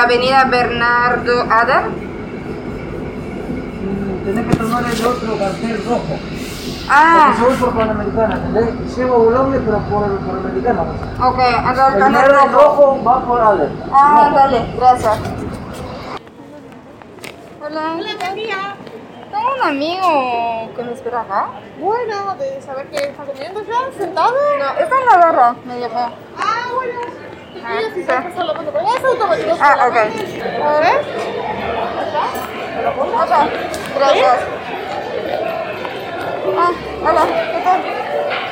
La avenida Bernardo Adar? Tenés que tomar el otro cartel rojo. Ah, Porque voy por Panamericana, ¿entendés? Llevo pero por, por Americana. ok, entonces El rojo. rojo va por Ale. Ah, dale, gracias. Hola. Hola, buen día. Tengo un amigo que me espera acá. Bueno, de saber que está comiendo ya, sentado. No, está en la barra, medio feo. Ah, bueno. Ah, sí. Puedes pasar la foto por allá, es automático. Ah, ok. A ver. Hola, gracias. Ah, hola, ¿qué tal?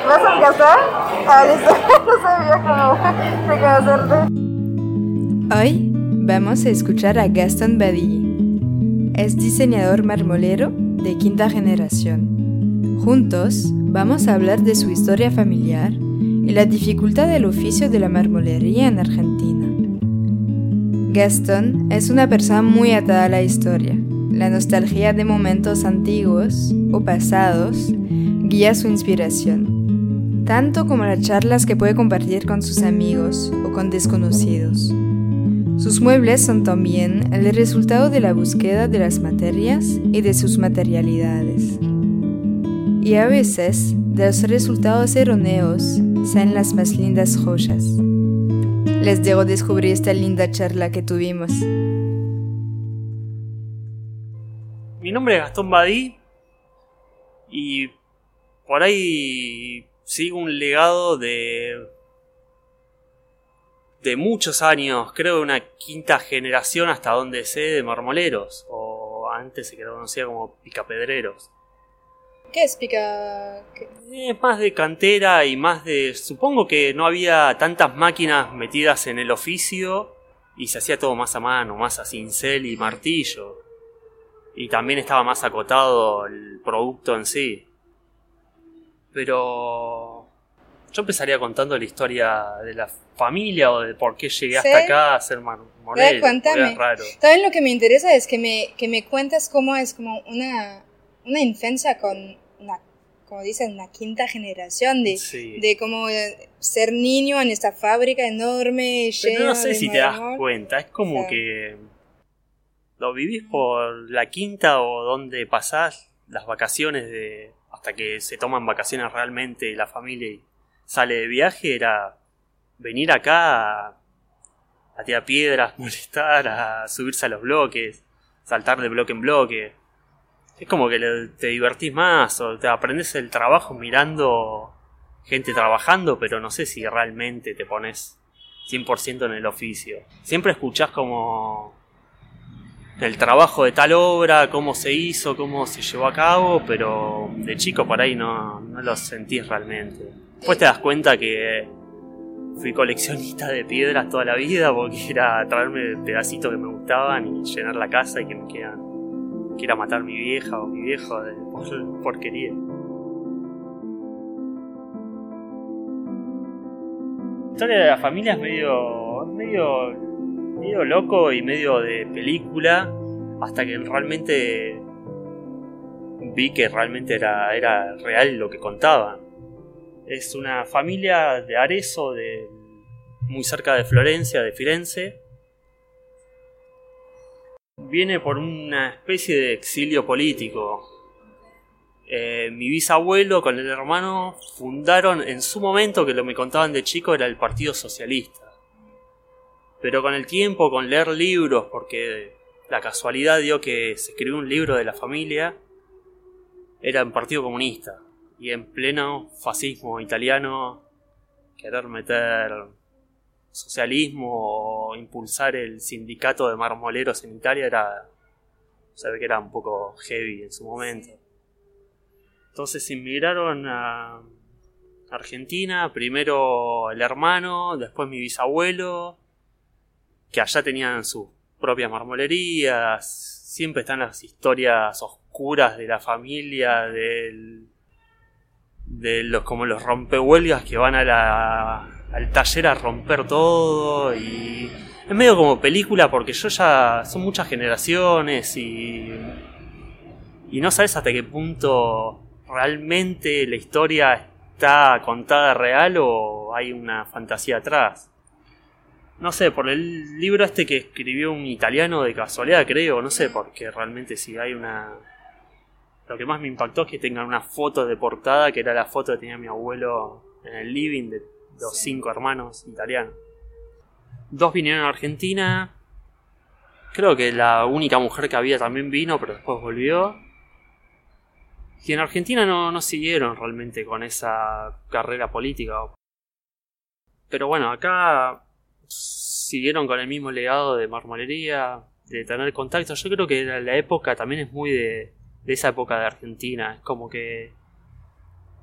¿Vas a casar? Ah, listo. No sabía cómo reconocerte. Hoy vamos a escuchar a Gaston Badilly. Es diseñador marmolero de quinta generación. Juntos vamos a hablar de su historia familiar y la dificultad del oficio de la marmolería en Argentina. Gaston es una persona muy atada a la historia. La nostalgia de momentos antiguos o pasados guía su inspiración, tanto como las charlas que puede compartir con sus amigos o con desconocidos. Sus muebles son también el resultado de la búsqueda de las materias y de sus materialidades. Y a veces, de los resultados erróneos, salen las más lindas joyas. Les dejo descubrir esta linda charla que tuvimos. Mi nombre es Gastón Badí y por ahí sigo un legado de de muchos años, creo una quinta generación hasta donde sé de marmoleros o antes se conocía como picapedreros. ¿Qué es pica? Es más de cantera y más de supongo que no había tantas máquinas metidas en el oficio y se hacía todo más a mano, más a cincel y martillo. Y también estaba más acotado el producto en sí. Pero yo empezaría contando la historia de la familia o de por qué llegué ¿Sí? hasta acá a ser marmolero. cuéntame. raro. También lo que me interesa es que me, que me cuentes cómo es como una, una infancia con una, como dicen, una quinta generación de, Sí. de cómo eh, ser niño en esta fábrica enorme, Pero no sé de si te das cuenta, es como Sí. que lo vivís por la quinta o donde pasás las vacaciones de hasta que se toman vacaciones realmente la familia y sale de viaje era venir acá a, a tirar piedras, molestar, a subirse a los bloques, saltar de bloque en bloque. Es como que te divertís más o te aprendes el trabajo mirando gente trabajando, pero no sé si realmente te pones 100% en el oficio. Siempre escuchás como el trabajo de tal obra, cómo se hizo, cómo se llevó a cabo, pero de chico por ahí no, no lo sentís realmente. Después te das cuenta que fui coleccionista de piedras toda la vida porque era traerme pedacitos que me gustaban y llenar la casa y que me quieran quiera matar mi vieja o mi viejo porquería. La historia de la familia es medio, medio, medio loco y medio de película, hasta que realmente vi que realmente era, era real lo que contaban. Es una familia de Arezzo, de, muy cerca de Florencia, de Firenze. Viene por una especie de exilio político. Eh, mi bisabuelo con el hermano fundaron en su momento, que lo me contaban de chico, era el Partido Socialista. Pero con el tiempo, con leer libros, porque la casualidad dio que se escribió un libro de la familia, era un partido comunista. Y en pleno fascismo italiano, querer meter socialismo o impulsar el sindicato de marmoleros en Italia era se ve que era un poco heavy en su momento. Entonces inmigraron a Argentina, primero el hermano, después mi bisabuelo, que allá tenían sus propias marmolerías, siempre están las historias oscuras de la familia, del, de los como los rompehuelgas que van a la, al taller a romper todo y es medio como película porque yo ya son muchas generaciones y y no sabes hasta qué punto realmente la historia está contada real o hay una fantasía atrás. No sé, por el libro este que escribió un italiano de casualidad, creo, no sé, porque realmente si hay una... Lo que más me impactó es que tengan una foto de portada, que era la foto que tenía mi abuelo en el living de los cinco hermanos italianos. Dos vinieron a Argentina. Creo que la única mujer que había también vino, pero después volvió. Y en Argentina no, no siguieron realmente con esa carrera política. Pero bueno, acá siguieron con el mismo legado de marmolería, de tener contacto. Yo creo que la, la época también es muy de, de esa época de Argentina. Es como que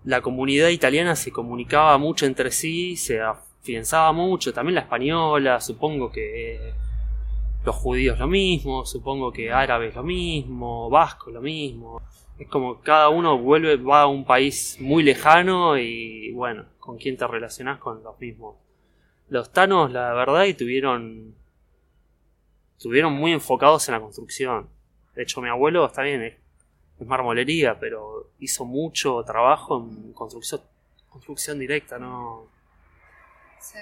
la comunidad italiana se comunicaba mucho entre sí, se afianzaba mucho, también la española, supongo que los judíos lo mismo, supongo que árabes lo mismo, vascos lo mismo. Es como cada uno vuelve, va a un país muy lejano y bueno, con quién te relacionás con los mismos. Los tanos, la verdad, y tuvieron, estuvieron muy enfocados en la construcción. De hecho, mi abuelo está bien, es, marmolería, pero hizo mucho trabajo en construcción, construcción directa, ¿no? Sí.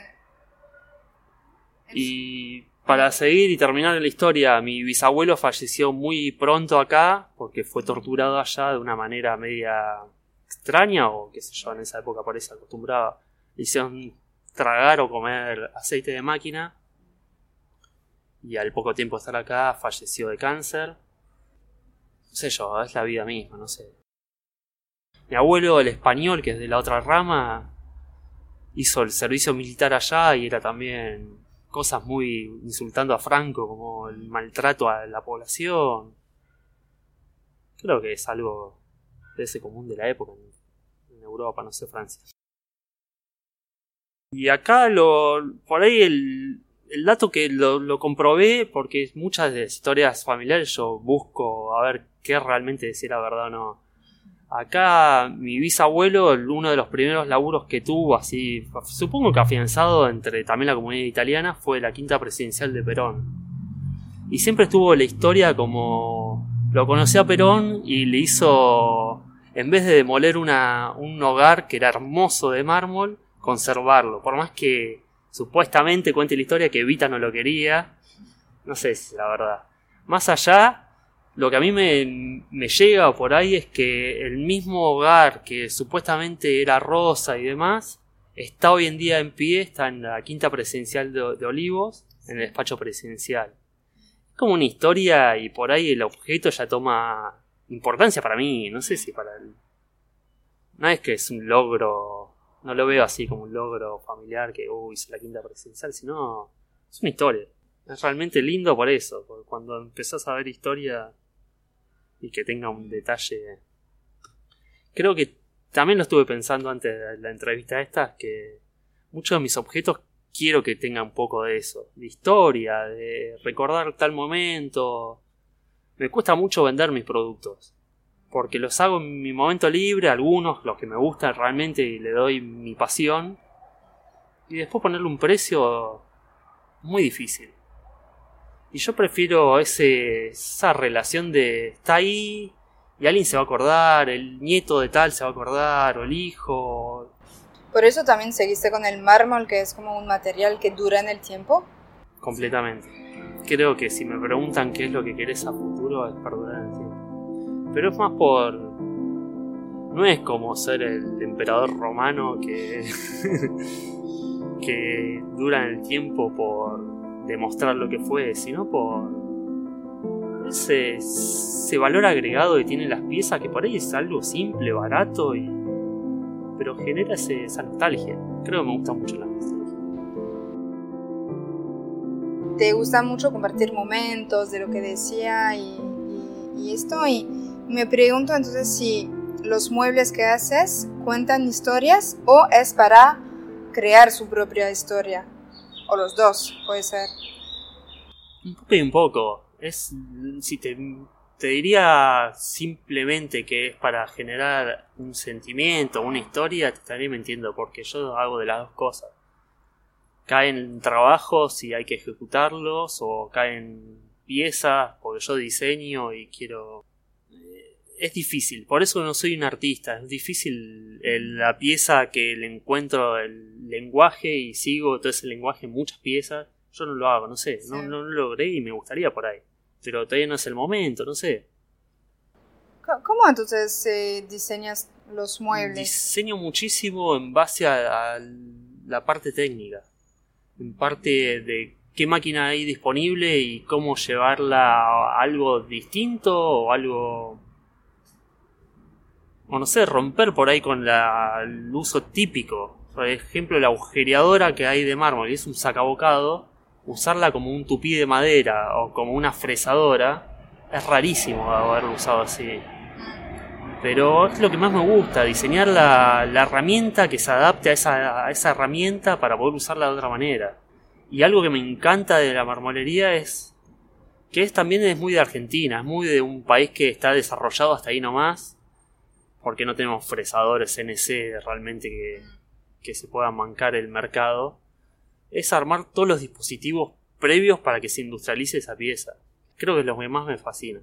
Y para seguir y terminar la historia, mi bisabuelo falleció muy pronto acá porque fue torturado allá de una manera media extraña o qué sé yo, en esa época por eso acostumbraba. Le hicieron tragar o comer aceite de máquina y al poco tiempo de estar acá falleció de cáncer. Sé yo, es la vida misma, no sé. Mi abuelo, el español, que es de la otra rama, hizo el servicio militar allá y era también cosas muy insultando a Franco, como el maltrato a la población. Creo que es algo de ese común de la época en, en Europa, no sé, Francia. Y acá lo, por ahí el, el dato que lo, comprobé, porque muchas de las historias familiares yo busco a ver qué realmente si era verdad o no. Acá mi bisabuelo, uno de los primeros laburos que tuvo, así, supongo que afianzado entre también la comunidad italiana, fue la quinta presidencial de Perón. Y siempre estuvo la historia como lo conoció a Perón y le hizo, en vez de demoler una, un hogar que era hermoso de mármol, conservarlo. Por más que supuestamente cuente la historia que Evita no lo quería, no sé si es la verdad. Más allá, lo que a mí me, me, llega por ahí es que el mismo hogar que supuestamente era rosa y demás, está hoy en día en pie, está en la quinta presidencial de, de Olivos, en el despacho presidencial. Es como una historia y por ahí el objeto ya toma importancia para mí, no sé si para él. No es que es un logro, no lo veo así como un logro familiar que, uy, hice la quinta presidencial, sino es una historia. Es realmente lindo por eso, porque cuando empezás a ver historia y que tenga un detalle. Creo que también lo estuve pensando antes de la entrevista esta, que muchos de mis objetos quiero que tengan un poco de eso, de historia, de recordar tal momento. Me cuesta mucho vender mis productos, porque los hago en mi momento libre, algunos, los que me gustan realmente y le doy mi pasión, y después ponerle un precio muy difícil. Y yo prefiero ese, esa relación de está ahí y alguien se va a acordar, el nieto de tal se va a acordar, o el hijo. Por eso también seguiste con el mármol, que es como un material que dura en el tiempo. Completamente. Creo que si me preguntan qué es lo que querés a futuro es perdurar en el tiempo. Pero es más por... No es como ser el emperador romano que... que dura en el tiempo por demostrar lo que fue, sino por ese, ese valor agregado que tienen las piezas, que por ahí es algo simple, barato, y, pero genera esa nostalgia. Creo que me gusta mucho la nostalgia. te gusta mucho compartir momentos de lo que decía y, y- y esto. Y me pregunto entonces si los muebles que haces cuentan historias o es para crear su propia historia. O los dos, puede ser. Un poco y un poco. Es. Si te, te diría simplemente que es para generar un sentimiento, una historia, te estaría mintiendo, porque yo hago de las dos cosas. Caen trabajos y hay que ejecutarlos, o caen piezas porque yo diseño y quiero. Eh, Es difícil, por eso no soy un artista. Es difícil el- la pieza que le encuentro el lenguaje y sigo todo ese lenguaje en muchas piezas. Yo no lo hago, no sé, no, Sí. no lo logré y me gustaría por ahí. Pero todavía no es el momento, no sé. ¿Cómo entonces eh, diseñas los muebles? Diseño muchísimo en base a, a la parte técnica. En parte de qué máquina hay disponible y cómo llevarla a algo distinto o algo... O no sé, romper por ahí con la, el uso típico. Por ejemplo, la agujereadora que hay de mármol y es un sacabocado, usarla como un tupí de madera o como una fresadora es rarísimo haberlo usado así. Pero es lo que más me gusta, diseñar la, herramienta que se adapte a esa, a esa herramienta para poder usarla de otra manera. Y algo que me encanta de la marmolería es que es también es muy de Argentina, es muy de un país que está desarrollado hasta ahí nomás, porque no tenemos fresadores CNC realmente que, que se puedan mancar el mercado. Es armar todos los dispositivos previos para que se industrialice esa pieza. Creo que es lo que más me fascina.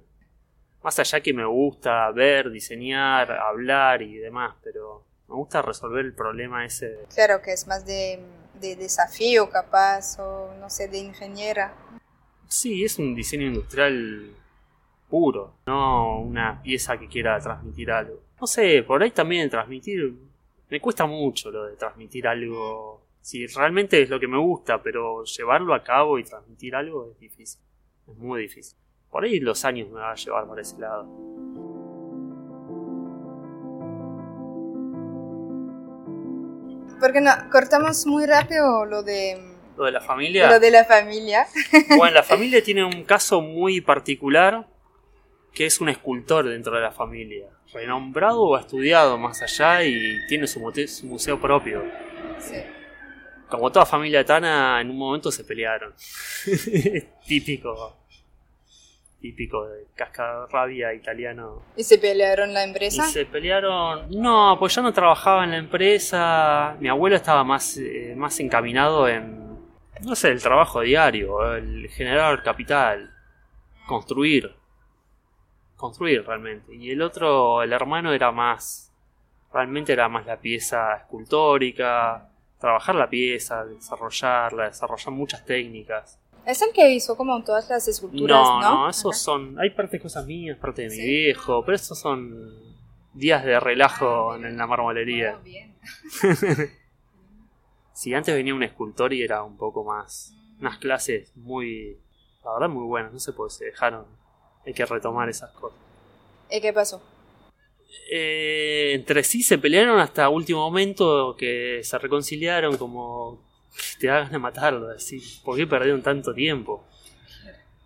Más allá que me gusta ver, diseñar, hablar y demás, pero me gusta resolver el problema ese. Claro que es más de, de desafío capaz o no sé, de ingeniera. Sí, es un diseño industrial puro, no una pieza que quiera transmitir algo. No sé, por ahí también transmitir... Me cuesta mucho lo de transmitir algo... Si realmente es lo que me gusta, pero llevarlo a cabo y transmitir algo es difícil. Es muy difícil. Por ahí los años me va a llevar por ese lado. Porque no, cortamos muy rápido lo de, Lo de la familia... lo de la familia. Bueno, la familia tiene un caso muy particular, que es un escultor dentro de la familia, renombrado o estudiado más allá y tiene su, museo propio. Como toda familia tana, en un momento se pelearon. típico. Típico de cascarrabia italiano. Y se pelearon la Y empresa. se pelearon. No, pues yo no trabajaba en la empresa. Mi abuelo estaba más, eh, más encaminado en. No sé, el trabajo diario, el generar capital, construir. Construir realmente. Y el otro, el hermano, era más. Realmente era más la pieza escultórica, trabajar la pieza, desarrollarla, desarrollar muchas técnicas. Es el que hizo como todas las esculturas, No, ¿no? no, esos son. Hay partes de cosas mías, parte de mi Sí. viejo, pero esos son días de relajo en la marmolería. Sí, antes venía un escultor y era un poco más. Unas clases muy. La verdad, muy buenas, no sé por qué se dejaron. Hay que retomar esas cosas. ¿Y qué pasó? Eh, entre sí se pelearon hasta último momento que se reconciliaron como te hagan de matarlo, decir, ¿por qué perdieron tanto tiempo?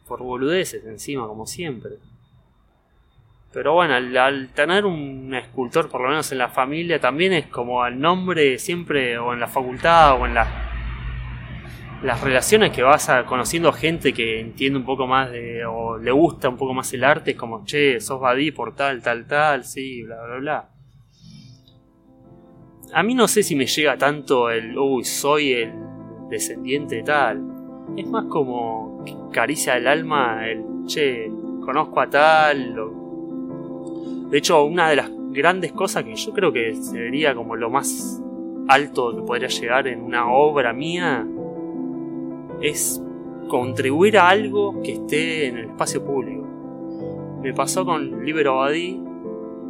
Por boludeces encima, como siempre. Pero bueno, al, al tener un escultor, por lo menos en la familia, también es como al nombre siempre, o en la facultad, o en la, las relaciones que vas a, conociendo gente que entiende un poco más de, o le gusta un poco más el arte, es como, che, sos Badí por tal, tal, tal, sí, bla, bla, bla. A mí no sé si me llega tanto el, uy, soy el descendiente de tal. Es más como caricia el alma el, che, conozco a tal. De hecho, una de las grandes cosas que yo creo que sería como lo más alto que podría llegar en una obra mía es contribuir a algo que esté en el espacio público. Me pasó con Libero Abadí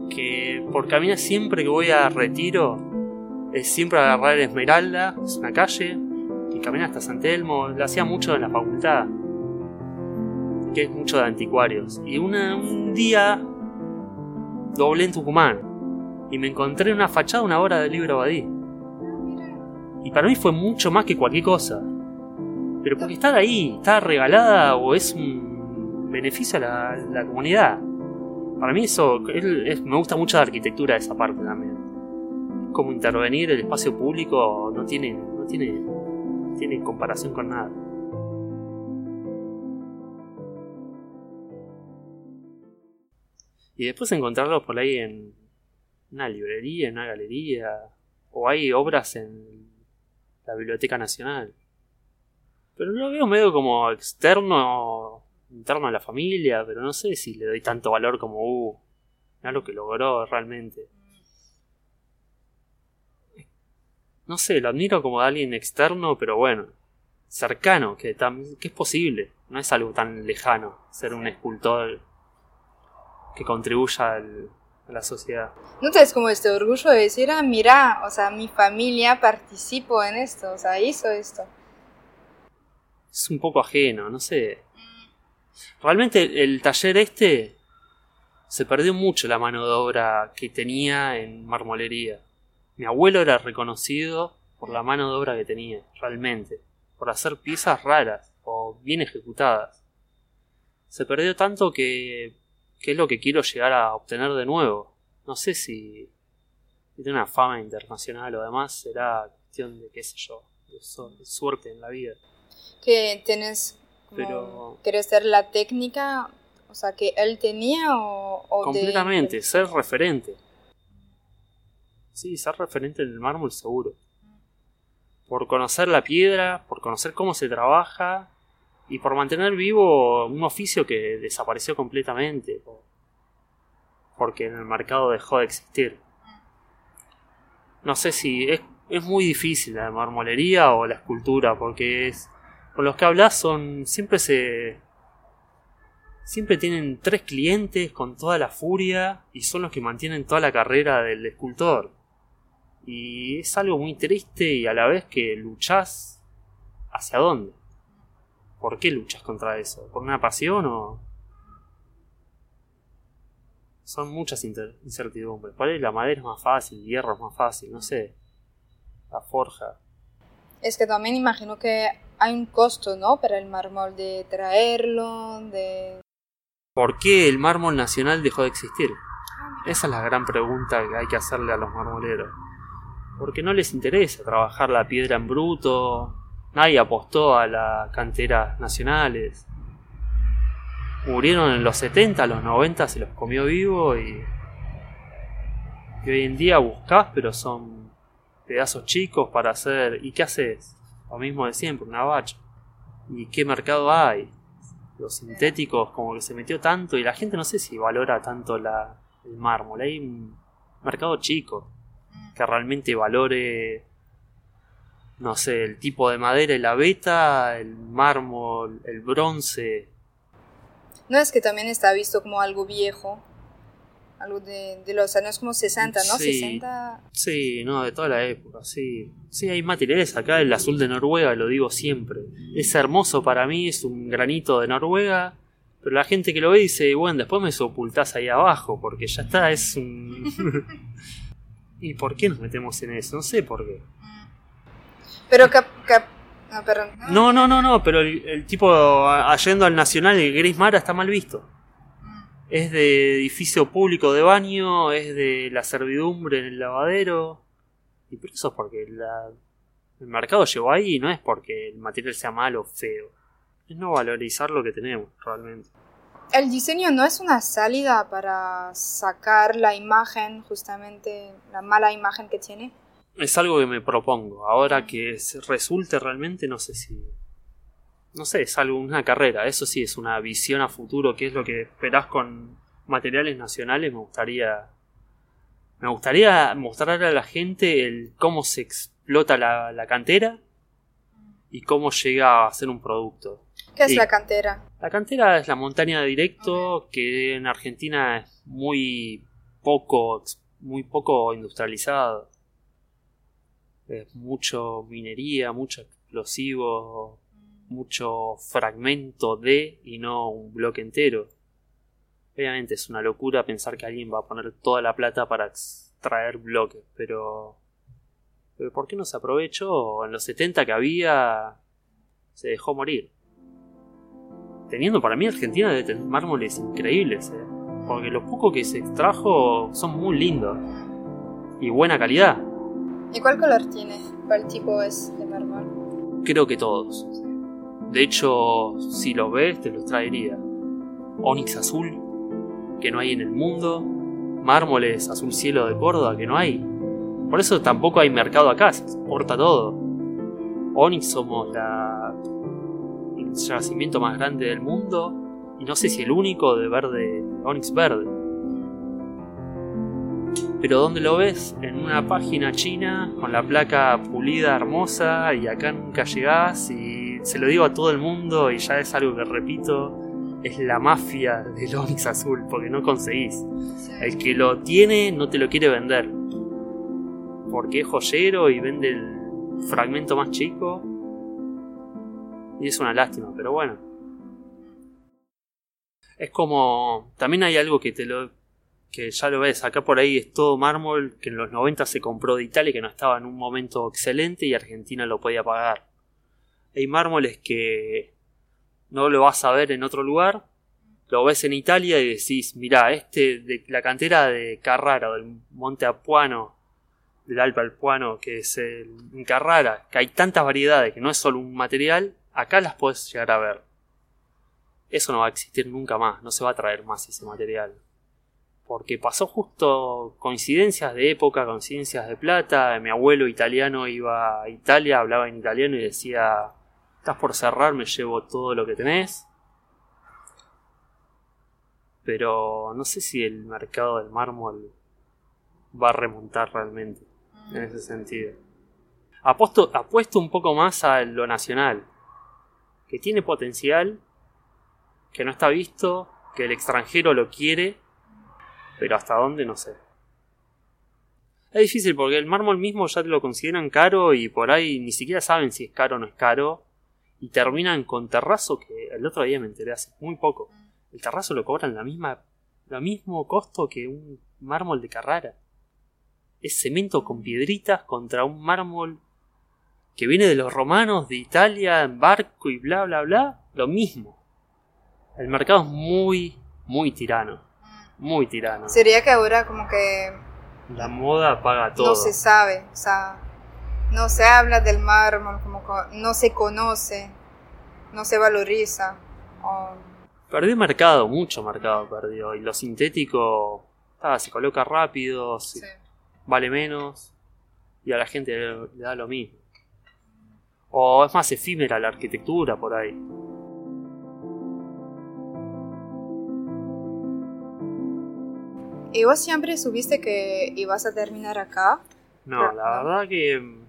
que por caminar siempre que voy a Retiro es siempre agarrar Esmeralda, es una calle, y caminar hasta San Telmo, lo hacía mucho en la facultad, que es mucho de anticuarios. Y una- un día doblé en Tucumán y me encontré en una fachada una obra del libro Abadí. Y para mí fue mucho más que cualquier cosa. Pero porque está ahí, está regalada o es un beneficio a la, comunidad. Para mí eso, es- es- me gusta mucho la arquitectura de esa parte también. Como intervenir el espacio público no tiene, no tiene, no tiene comparación con nada. Y después encontrarlos por ahí en una librería, en una galería, o hay obras en la Biblioteca Nacional. Pero lo veo medio como externo, interno a la familia, pero no sé si le doy tanto valor como, uh, lo que logró realmente. No sé, lo admiro como alguien externo, pero bueno, cercano, que, que es posible. No es algo tan lejano ser un escultor que contribuya al- a la sociedad. ¿No te es como este orgullo de decir, ah, mira, o sea, mi familia participó en esto, o sea, hizo esto? Es un poco ajeno, no sé. Realmente el taller este se perdió mucho la mano de obra que tenía en marmolería. Mi abuelo era reconocido por la mano de obra que tenía, realmente, por hacer piezas raras o bien ejecutadas. Se perdió tanto que, que es lo que quiero llegar a obtener de nuevo. No sé si si tiene una fama internacional o demás, será cuestión de qué sé yo, de suerte en la vida. Que tienes, Pero- ¿quieres ser la técnica, o sea, que él tenía o, o de- Completamente, ser referente. Sí, ser referente en el mármol seguro. Por conocer la piedra, por conocer cómo se trabaja y por mantener vivo un oficio que desapareció completamente. Porque en el mercado dejó de existir. No sé si es, es muy difícil la marmolería o la escultura, porque es, con los que hablas son siempre se siempre tienen tres clientes con toda la furia y son los que mantienen toda la carrera del escultor. Y es algo muy triste y a la vez que luchás hacia dónde. ¿Por qué luchas contra eso? ¿Por una pasión o...? Son muchas incertidumbres. Por ahí la madera es más fácil, el hierro es más fácil, no sé. La forja. Es que también imagino que hay un costo, ¿no? Para el mármol de traerlo, de... ¿Por qué el mármol nacional dejó de existir? Esa es la gran pregunta que hay que hacerle a los marmoleros. Porque no les interesa trabajar la piedra en bruto, nadie apostó a las canteras nacionales. Murieron en los 70, los 90 se los comió vivo y, y hoy en día buscás, pero son pedazos chicos para hacer... ¿Y qué haces? Lo mismo de siempre, una bacha. ¿Y qué mercado hay? los sintéticos como que se metió tanto y la gente no sé si valora tanto la, el mármol. Hay un mercado chico que realmente valore, no sé, el tipo de madera, la beta, el mármol, el bronce. No es que también está visto como algo viejo, algo de, de los años como 60, ¿no? Sí. 60... Sí, no, de toda la época, sí. Sí, hay materiales acá, el azul de Noruega, lo digo siempre. Es hermoso para mí, es un granito de Noruega, pero la gente que lo ve dice, bueno, después me sepultás ahí abajo, porque ya está, es un... ¿Y por qué nos metemos en eso? No sé por qué. Pero cap... cap... No, perdón. No, no, no, no, pero el, el tipo a- yendo al Nacional, el Gris Mara, está mal visto. Es de edificio público de baño, es de la servidumbre en el lavadero. Y por eso es porque la- el mercado llegó ahí y no es porque el material sea malo o feo. Es no valorizar lo que tenemos, realmente. El diseño no es una salida para sacar la imagen, justamente la mala imagen que tiene. Es algo que me propongo. Ahora que resulte realmente, no sé si. No sé, es algo, una carrera. Eso sí, es una visión a futuro. ¿Qué es lo que esperás con materiales nacionales? Me gustaría. Me gustaría mostrar a la gente el cómo se explota la, la cantera y cómo llega a ser un producto. ¿Qué es la cantera? La cantera es la montaña de directo que en Argentina es muy poco, muy poco industrializado. Es mucho minería, mucho explosivo, mucho fragmento de y no un bloque entero. Obviamente es una locura pensar que alguien va a poner toda la plata para extraer bloques, pero... pero ¿por qué no se aprovechó? En los 70 que había se dejó morir. Teniendo para mí Argentina de tener mármoles increíbles, eh, porque lo poco que se extrajo son muy lindos y buena calidad. ¿Y cuál color tiene? ¿Cuál tipo es de mármol? Creo que todos. De hecho, si los ves, te los traería. Onix azul, que no hay en el mundo. Mármoles azul cielo de Córdoba, que no hay. Por eso tampoco hay mercado acá, se exporta todo. Onix somos la... el yacimiento más grande del mundo. Y no sé si el único de verde, Onix verde. Pero ¿dónde lo ves? En una página china con la placa pulida hermosa y acá nunca llegás y se lo digo a todo el mundo y ya es algo que repito, es la mafia del Onix azul porque no conseguís. El que lo tiene no te lo quiere vender. Porque es joyero y vende el fragmento más chico. Y es una lástima, pero bueno. Es como... También hay algo que te lo que ya lo ves, acá por ahí es todo mármol que en los 90 se compró de Italia que no estaba en un momento excelente y Argentina lo podía pagar. Hay mármoles que no lo vas a ver en otro lugar, lo ves en Italia y decís, mirá, este de la cantera de Carrara del Monte Apuano, del Alpe Alpuano, que es el, en Carrara, que hay tantas variedades que no es solo un material, acá las puedes llegar a ver. Eso no va a existir nunca más, no se va a traer más ese material porque pasó justo coincidencias de época, coincidencias de plata. Mi abuelo italiano iba a Italia, hablaba en italiano y decía, estás por cerrar, me llevo todo lo que tenés. Pero no sé si el mercado del mármol va a remontar realmente en ese sentido. Apuesto, apuesto un poco más a lo nacional, que tiene potencial, que no está visto, que el extranjero lo quiere pero hasta dónde no sé. Es difícil porque el mármol mismo ya te lo consideran caro y por ahí ni siquiera saben si es caro o no es caro. Y terminan con terrazo que el otro día me enteré hace muy poco. El terrazo lo cobran la misma, lo mismo costo que un mármol de Carrara. Es cemento con piedritas contra un mármol que viene de los romanos, de Italia, en barco y bla bla bla. Lo mismo. El mercado es muy, muy tirano muy tirano. Sería que ahora como que La moda paga todo. no se sabe, o sea, no se habla del mármol, como co- no se conoce, no se valoriza. o- Perdió mercado, mucho mercado perdió. Y lo sintético ah, se coloca rápido, se- sí. vale menos. Y a la gente le, da lo mismo. O es más efímera la arquitectura por ahí. ¿Y vos siempre supiste que ibas a terminar acá? No, Pero- la no. verdad que.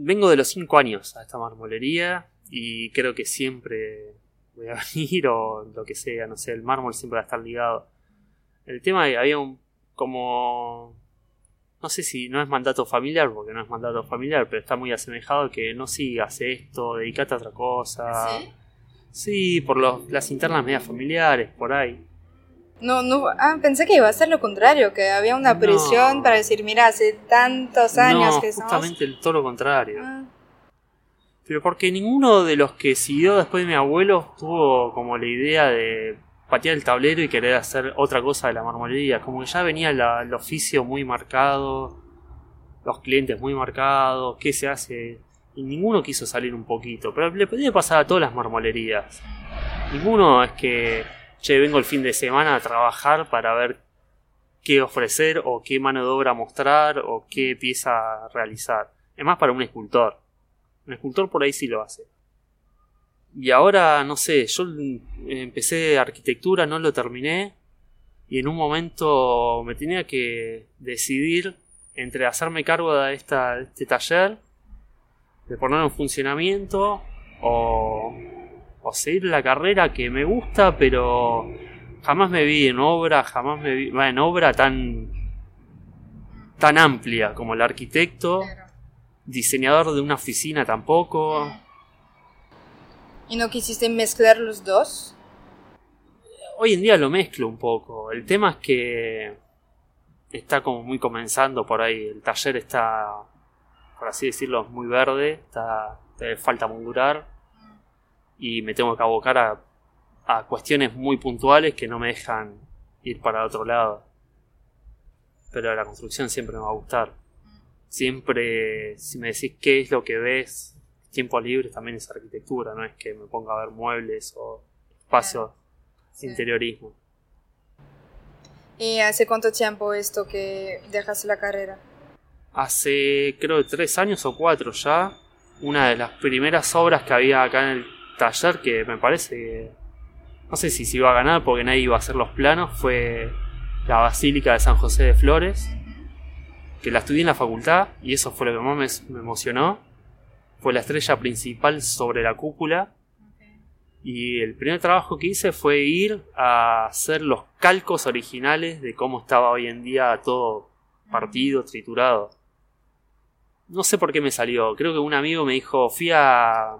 Vengo de los 5 años a esta marmolería y creo que siempre voy a venir o lo que sea, no sé, el mármol siempre va a estar ligado. El tema había un. como. No sé si no es mandato familiar, porque no es mandato familiar, pero está muy asemejado que no sigas esto, dedicate a otra cosa. Sí, por los, las internas medias familiares, por ahí. No, no, ah, pensé que iba a ser lo contrario, que había una No. presión para decir, mira, hace tantos años no, que estamos... justamente el todo lo contrario. Ah, Pero porque ninguno de los que siguió después de mi abuelo tuvo como la idea de patear el tablero y querer hacer otra cosa de la marmolería. Como que ya venía la- el oficio muy marcado, los clientes muy marcados, qué se hace. Y ninguno quiso salir un poquito. Pero le podía pasar a todas las marmolerías. Ninguno es que, che, vengo el fin de semana a trabajar para ver qué ofrecer o qué mano de obra mostrar o qué pieza realizar. Es más para un escultor. Un escultor por ahí sí lo hace. Y ahora, no sé, yo empecé arquitectura, no lo terminé. Y en un momento me tenía que decidir entre hacerme cargo de, esta, de este taller, de ponerlo en funcionamiento, o, o seguir la carrera que me gusta, pero jamás me vi en obra, jamás me vi en obra tan, tan amplia como el arquitecto diseñador de una oficina tampoco. ¿Y no quisiste mezclar los dos? Hoy en día lo mezclo un poco. El tema es que está como muy comenzando por ahí. El taller está por así decirlo, muy verde, está, te falta madurar y me tengo que abocar a, a cuestiones muy puntuales que no me dejan ir para otro lado. Pero la construcción siempre me va a gustar. Siempre, si me decís qué es lo que ves, tiempo libre también es arquitectura, no es que me ponga a ver muebles o espacios Sí. interiorismo. ¿Y hace cuánto tiempo esto que dejaste la carrera? Hace creo tres años o cuatro ya, una de las primeras obras que había acá en el taller que me parece que no sé si se iba a ganar porque nadie iba a hacer los planos fue la Basílica de San José de Flores que la estudié en la facultad y eso fue lo que más me, me emocionó fue la estrella principal sobre la cúpula y el primer trabajo que hice fue ir a hacer los calcos originales de cómo estaba hoy en día todo partido, triturado. No sé por qué me salió. Creo que un amigo me dijo, fui a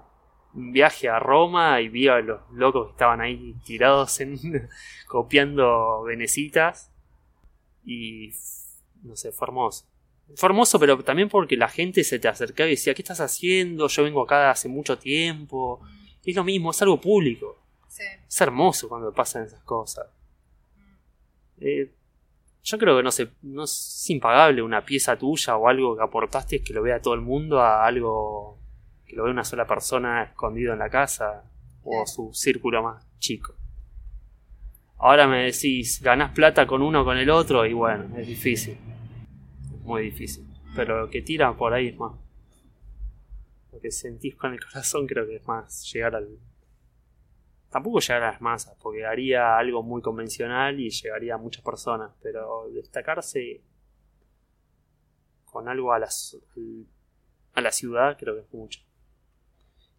un viaje a Roma y vi a los locos que estaban ahí tirados en copiando venecitas. Y no sé, fue hermoso. Fue hermoso, pero también porque la gente se te acercaba y decía, ¿qué estás haciendo? Yo vengo acá hace mucho tiempo. Y es lo mismo, es algo público. Sí. Es hermoso cuando pasan esas cosas. Eh, yo creo que no, se, no es impagable una pieza tuya o algo que aportaste que lo vea todo el mundo a algo que lo vea una sola persona escondido en la casa o su círculo más chico. Ahora me decís, ganás plata con uno o con el otro y bueno, es difícil. Es muy difícil. Pero lo que tiran por ahí es más. Lo que sentís con el corazón creo que es más llegar al, tampoco llegar a las masas, porque haría algo muy convencional y llegaría a muchas personas, pero destacarse con algo a la, a la ciudad creo que es mucho.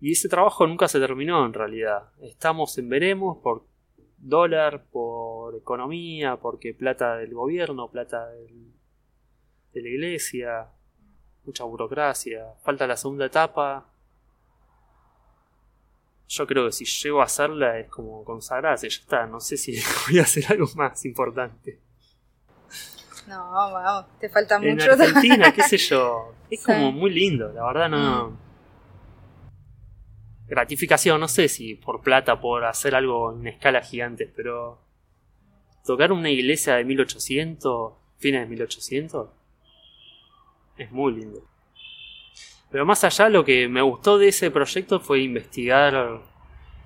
Y ese trabajo nunca se terminó en realidad. Estamos en veremos por dólar, por economía, porque plata del gobierno, plata del- de la iglesia, mucha burocracia, falta la segunda etapa, yo creo que si llego a hacerla es como consagrarse, ya está. No sé si voy a hacer algo más importante. No, vamos, te falta En mucho. Argentina, qué sé yo. Es como muy lindo, la verdad no. Gratificación, no sé si por plata, por hacer algo en escala gigante, pero. Tocar una iglesia de 1800, fines de 1800, es muy lindo. Pero más allá, lo que me gustó de ese proyecto fue investigar.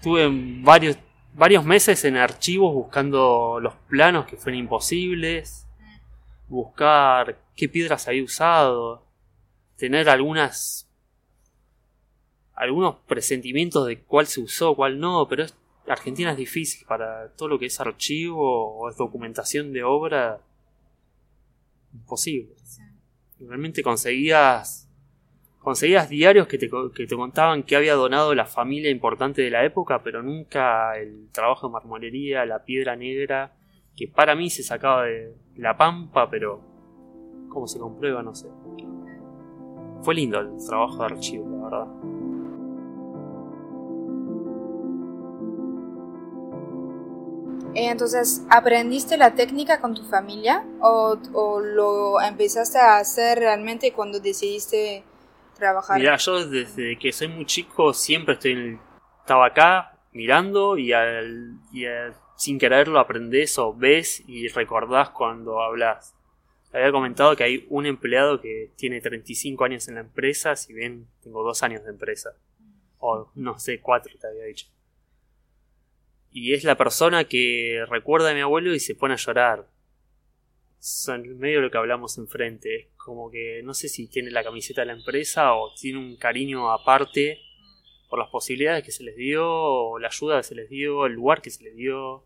Tuve varios, varios meses en archivos buscando los planos que fueron imposibles, buscar qué piedras había usado, tener algunas. Algunos presentimientos de cuál se usó, cuál no, pero es- Argentina es difícil para todo lo que es archivo o es documentación de obra. Imposible. Realmente conseguías conseguías diarios que te, que te contaban que había donado la familia importante de la época, pero nunca el trabajo de marmolería, la piedra negra, que para mí se sacaba de la pampa, pero cómo se comprueba, no sé. Fue lindo el trabajo de archivo, la verdad. Entonces, ¿aprendiste la técnica con tu familia o, lo empezaste a hacer realmente cuando decidiste trabajar? Mirá, yo desde que soy muy chico siempre estoy en el... Estaba acá mirando y, al, y sin quererlo aprendés o ves y recordás cuando hablas. Había comentado que hay un empleado que tiene 35 años en la empresa, si bien tengo dos años de empresa. O no sé, cuatro te había dicho. Y es la persona que recuerda a mi abuelo y se pone a llorar. Son medio lo que hablamos enfrente. Es como que no sé si tiene la camiseta de la empresa o tiene un cariño aparte por las posibilidades que se les dio, o la ayuda que se les dio, el lugar que se les dio.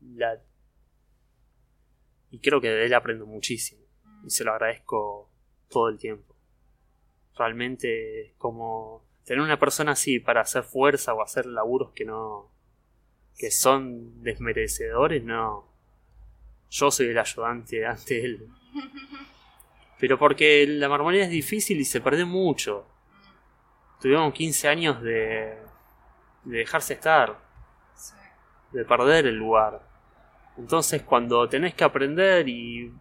La... Y creo que de él aprendo muchísimo. Y se lo agradezco todo el tiempo. Realmente es como tener una persona así para hacer fuerza o hacer laburos que no. Que son desmerecedores, no. Yo soy el ayudante ante él. Pero porque la marmolería es difícil y se perdió mucho. Tuvimos 15 años de, de dejarse estar, de perder el lugar. Entonces cuando tenés que aprender y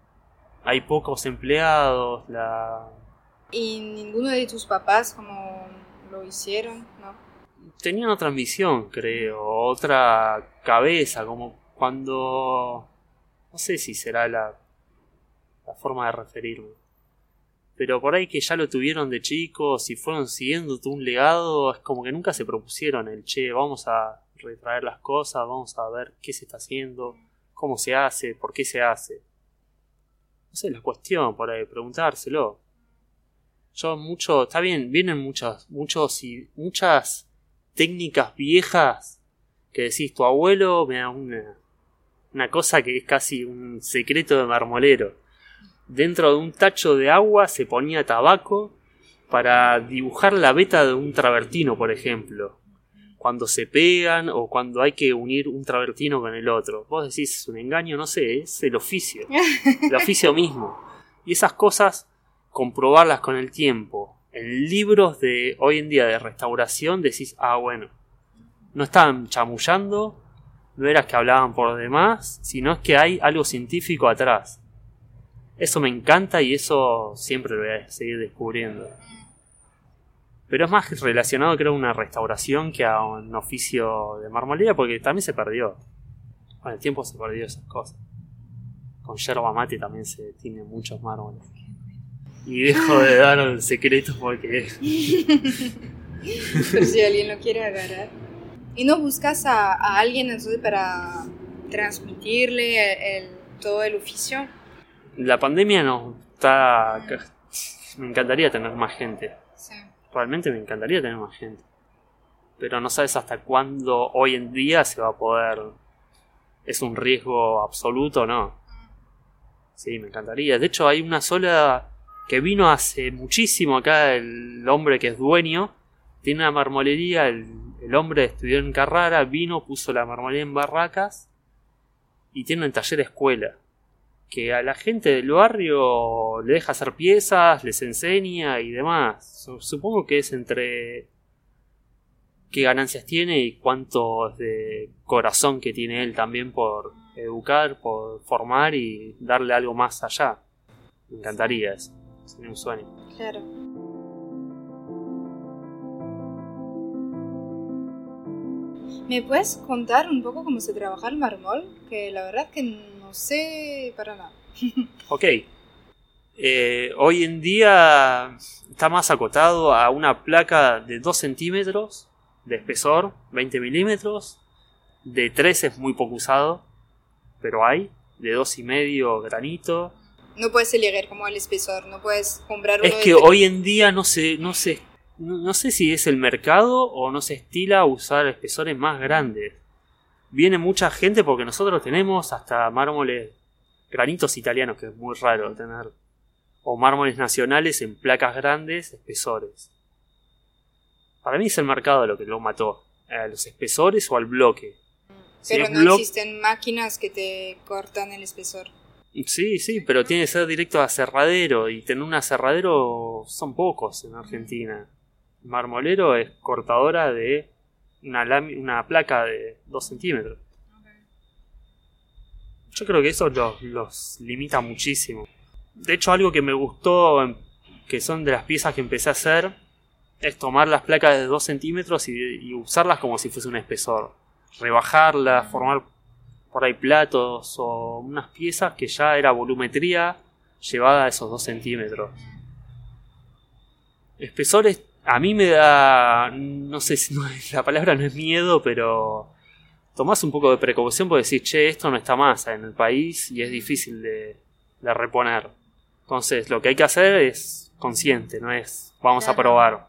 hay pocos empleados, la, Y ninguno de tus papás como lo hicieron, ¿no? Tenían otra ambición, creo, otra cabeza, como cuando... No sé si será la, la forma de referirme. Pero por ahí que ya lo tuvieron de chicos y fueron siguiendo un legado, es como que nunca se propusieron el, che, vamos a retraer las cosas, vamos a ver qué se está haciendo, cómo se hace, por qué se hace. No sé, la cuestión por ahí, preguntárselo. Yo mucho, está bien, vienen muchas, muchos y muchas técnicas viejas que decís, tu abuelo me da una, una cosa que es casi un secreto de marmolero. Dentro de un tacho de agua se ponía tabaco para dibujar la beta de un travertino, por ejemplo. Cuando se pegan o cuando hay que unir un travertino con el otro. Vos decís, es un engaño, no sé, es el oficio. El oficio mismo. Y esas cosas, comprobarlas con el tiempo. En libros de hoy en día de restauración decís, ah, bueno, no estaban chamullando, no era que hablaban por demás, sino es que hay algo científico atrás. Eso me encanta y eso siempre lo voy a seguir descubriendo. Pero es más relacionado creo a una restauración que a un oficio de marmolera porque también se perdió. Con el tiempo se perdió esas cosas. Con yerba mate también se tiene muchos mármoles. Y dejo de dar el secreto porque... Pero si alguien lo quiere agarrar. ¿Y no buscas a, a alguien entonces para transmitirle el- todo el oficio? La pandemia no está... Me encantaría tener más gente. Sí. Realmente me encantaría tener más gente. Pero no sabes hasta cuándo hoy en día se va a poder... ¿Es un riesgo absoluto o no? Sí, me encantaría. De hecho, hay una sola que vino hace muchísimo acá, el hombre que es dueño. Tiene una marmolería, el, el hombre estudió en Carrara, vino, puso la marmolería en Barracas y tiene un taller escuela. Que a la gente del barrio le deja hacer piezas, les enseña y demás. Su- Supongo que es entre qué ganancias tiene y cuánto de corazón que tiene él también por educar, por formar y darle algo más allá. Me encantaría eso. Sería un sueño. Claro. ¿Me puedes contar un poco cómo se trabaja el mármol? Que la verdad que no sé para nada. Ok. Eh, hoy en día está más acotado a una placa de 2 centímetros de espesor, 20 milímetros. De 3 es muy poco usado, pero hay. De 2 y medio granito. No puedes elegir como el espesor, no puedes comprar uno Es que hoy en día no sé, no sé, no, sé si es el mercado o no se estila usar espesores más grandes. Viene mucha gente porque nosotros tenemos hasta mármoles, granitos italianos, que es muy raro tener, o mármoles nacionales en placas grandes, espesores. Para mí es el mercado lo que lo mató, a los espesores o al bloque. Pero no existen máquinas que te cortan el espesor. Sí, sí, pero tiene que ser directo a cerradero y tener un aserradero son pocos en Argentina. Marmolero es cortadora de una, una placa de 2 centímetros. Yo creo que eso los, los limita muchísimo. De hecho, algo que me gustó, que son de las piezas que empecé a hacer, es tomar las placas de 2 centímetros y, y usarlas como si fuese un espesor. Rebajarlas, formar por ahí platos o unas piezas que ya era volumetría llevada a esos 2 centímetros. Espesores a mí me da, no sé si no es- la palabra no es miedo, pero tomás un poco de precaución porque decís, che, esto no está más en el país y es difícil de, de reponer. Entonces, lo que hay que hacer es consciente, no es vamos a probar.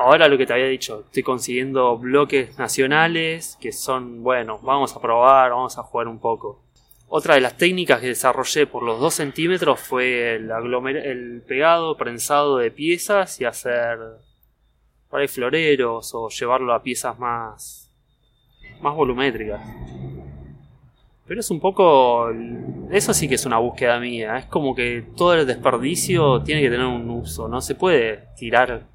Ahora lo que te había dicho, estoy consiguiendo bloques nacionales que son, bueno, vamos a probar, vamos a jugar un poco. Otra de las técnicas que desarrollé por los 2 centímetros fue el, pegado, prensado de piezas y hacer por ahí floreros o llevarlo a piezas más, más volumétricas. Pero es un poco... Eso sí que es una búsqueda mía. Es como que todo el desperdicio tiene que tener un uso. No se puede tirar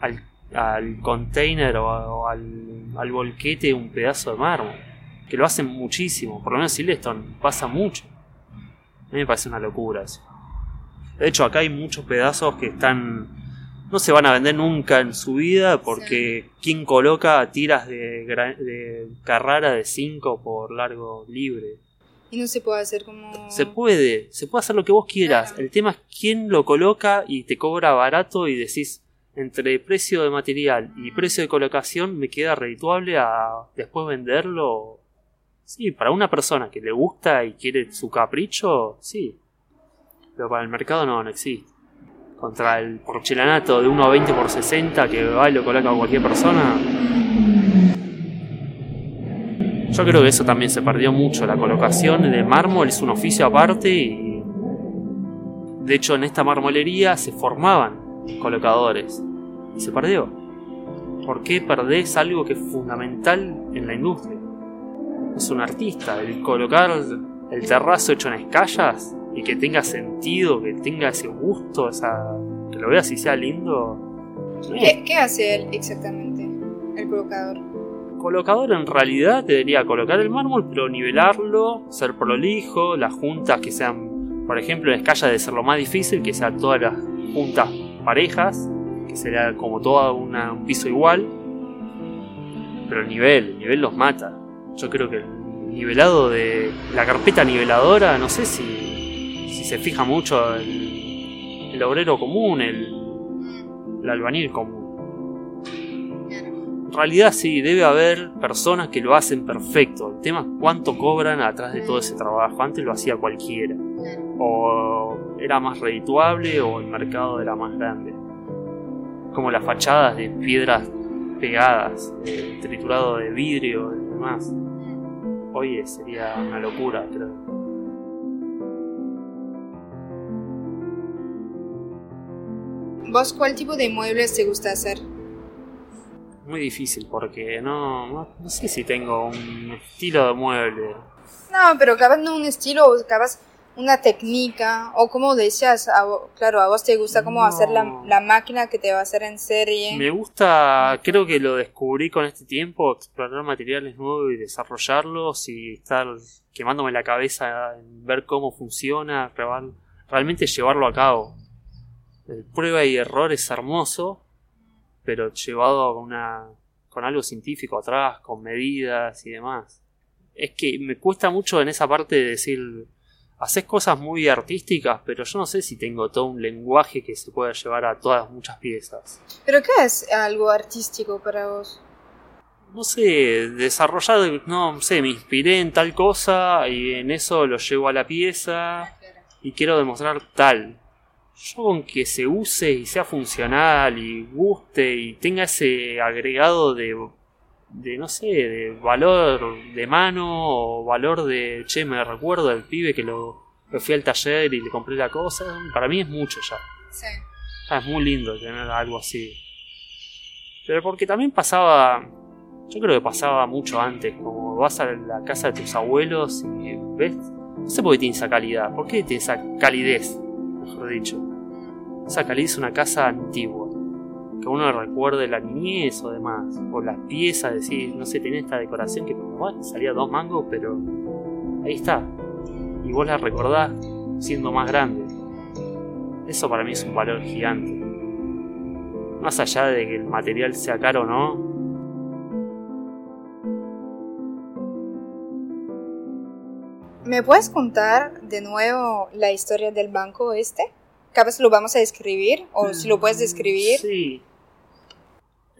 al, al container o, o al, al volquete un pedazo de mármol. Que lo hacen muchísimo. Por lo menos Sileston pasa mucho. A mí me parece una locura eso. De hecho, acá hay muchos pedazos que están. no se van a vender nunca en su vida porque quien coloca tiras de, de Carrara de 5 por largo libre. Y no se puede hacer como... Se puede, se puede hacer lo que vos quieras. Claro. El tema es quién lo coloca y te cobra barato y decís, entre precio de material y precio de colocación me queda redituable a después venderlo. Sí, para una persona que le gusta y quiere su capricho, sí. Pero para el mercado no, no existe. Contra el porcelanato de 1 a 20 por 60 que va y lo coloca cualquier persona. Yo creo que eso también se perdió mucho. La colocación de mármol es un oficio aparte y. De hecho, en esta marmolería se formaban colocadores. Y se perdió. ¿Por qué perdés algo que es fundamental en la industria? Es un artista. El colocar el terrazo hecho en escallas y que tenga sentido, que tenga ese gusto, esa, que lo veas y sea lindo. ¿Qué, qué hace él exactamente? El colocador. colocador en realidad debería colocar el mármol, pero nivelarlo, ser prolijo, las juntas que sean, por ejemplo, en escala de ser lo más difícil, que sean todas las juntas parejas, que sería como todo una- un piso igual. Pero el nivel, el nivel los mata. Yo creo que el nivelado de la carpeta niveladora, no sé si, si se fija mucho el, el obrero común, el, el albañil común. En realidad sí, debe haber personas que lo hacen perfecto. El tema es cuánto cobran atrás de todo ese trabajo. Antes lo hacía cualquiera. O era más redituable o el mercado era más grande. Como las fachadas de piedras pegadas, de triturado de vidrio y demás. Hoy sería una locura, creo. ¿Vos cuál tipo de muebles te gusta hacer? Muy difícil porque no, no, no sé si tengo un estilo de mueble. No, pero capaz no un estilo, capaz una técnica, o como decías, a claro, a vos te gusta como No. hacer la, la máquina que te va a hacer en serie. Me gusta, creo que lo descubrí con este tiempo, explorar materiales nuevos y desarrollarlos y estar quemándome la cabeza en ver cómo funciona, real- realmente llevarlo a cabo. El prueba y error es hermoso, pero llevado con, una, con algo científico atrás, con medidas y demás. Es que me cuesta mucho en esa parte de decir, haces cosas muy artísticas, pero yo no sé si tengo todo un lenguaje que se pueda llevar a todas muchas piezas. ¿Pero qué es algo artístico para vos? no sé, desarrollar, no sé, me inspiré en tal cosa y en eso lo llevo a la pieza y quiero demostrar tal. Yo con que se use y sea funcional y guste y tenga ese agregado de, de no sé, de valor de mano o valor de, che, me recuerdo del pibe que lo, lo fui al taller y le compré la cosa, para mí es mucho ya. Sí. Ah, es muy lindo tener algo así. Pero porque también pasaba. Yo creo que pasaba mucho antes. Como vas a la casa de tus abuelos y ves. No sé por qué tiene esa calidad. ¿Por qué tiene esa calidez? Mejor dicho. Esa calidez es una casa antigua. Que uno recuerde la niñez o demás. O las piezas, decir, no sé, tenía esta decoración que bueno, salía dos mangos, pero. Ahí está. Y vos la recordás siendo más grande. Eso para mí es un valor gigante. Más allá de que el material sea caro o no. ¿Me puedes contar de nuevo la historia del banco este? Capaz lo vamos a describir, o si lo puedes describir. Sí.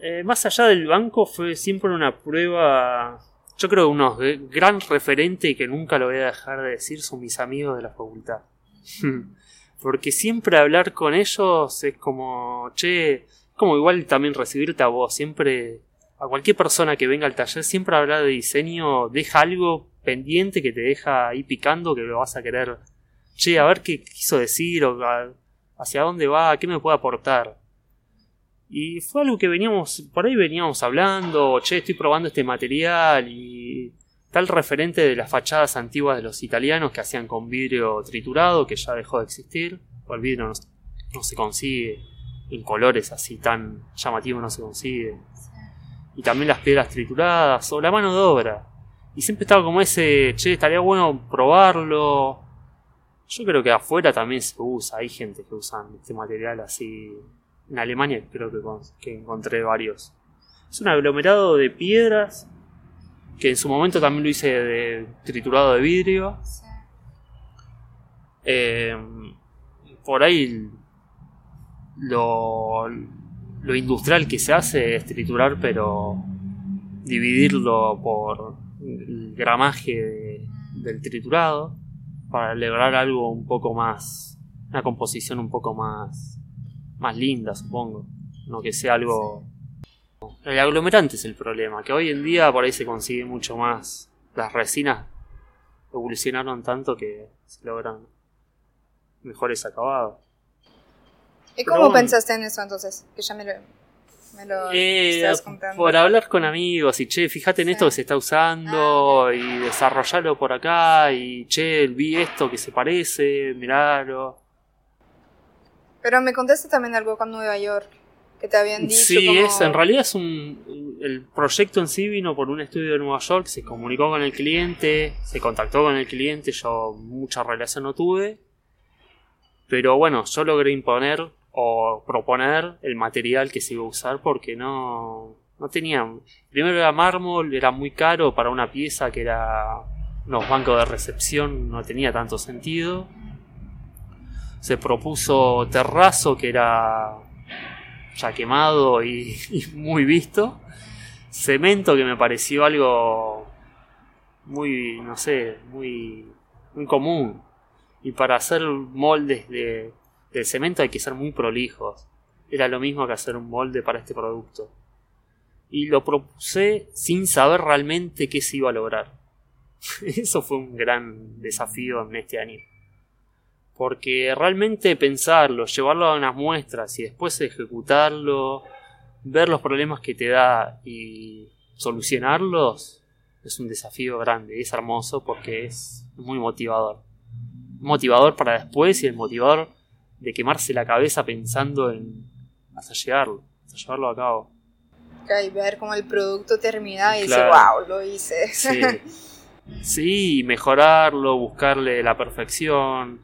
Eh, más allá del banco fue siempre una prueba. Yo creo que uno de- gran referente y que nunca lo voy a dejar de decir son mis amigos de la facultad. Porque siempre hablar con ellos es como, che, como igual también recibirte a vos. Siempre, a cualquier persona que venga al taller, siempre hablar de diseño deja algo pendiente que te deja ahí picando que lo vas a querer. Che, a ver qué quiso decir o a- hacia dónde va, qué me puede aportar. Y fue algo que veníamos, por ahí veníamos hablando, che, estoy probando este material y tal referente de las fachadas antiguas de los italianos que hacían con vidrio triturado, que ya dejó de existir, o el vidrio no, no se consigue, en colores así tan llamativos no se consigue. Y también las piedras trituradas, o la mano de obra. Y siempre estaba como ese, che, estaría bueno probarlo. Yo creo que afuera también se usa, hay gente que usa este material así. En Alemania creo que, con- que encontré varios. Es un aglomerado de piedras que en su momento también lo hice de triturado de vidrio. Eh, por ahí lo, lo industrial que se hace es triturar, pero dividirlo por el gramaje de- del triturado para lograr algo un poco más, una composición un poco más, más linda, supongo. No que sea algo... El aglomerante es el problema, que hoy en día por ahí se consigue mucho más. Las resinas evolucionaron tanto que se logran mejores acabados. ¿Y cómo bueno. pensaste en eso entonces? Que ya me lo, me lo Eh, por hablar con amigos y che, fíjate en Sí. esto que se está usando y desarrollarlo por acá y che, vi esto que se parece, miralo. Pero me contaste también algo con Nueva York, que te habían dicho Sí, como- es, en realidad es un. El proyecto en sí vino por un estudio de Nueva York, se comunicó con el cliente, se contactó con el cliente, yo mucha relación no tuve. Pero bueno, yo logré imponer o proponer el material que se iba a usar porque no. No tenía. Primero era mármol, era muy caro para una pieza que era. Unos bancos de recepción, no tenía tanto sentido. Se propuso terrazo, que era ya quemado y, muy visto. Cemento que me pareció algo muy, no sé, muy, muy común. Y para hacer moldes de, del cemento hay que ser muy prolijos. Era lo mismo que hacer un molde para este producto. Y lo propuse sin saber realmente qué se iba a lograr. Eso fue un gran desafío en este año. Porque realmente pensarlo, llevarlo a unas muestras y después ejecutarlo, ver los problemas que te da y solucionarlos, es un desafío grande. Es hermoso porque es muy motivador. Motivador para después y el motivador de quemarse la cabeza pensando en hasta llegarlo, hasta llevarlo a cabo. Ok, ver como el producto termina y Claro. dice, wow, lo hice. Sí. Sí, mejorarlo, buscarle la perfección.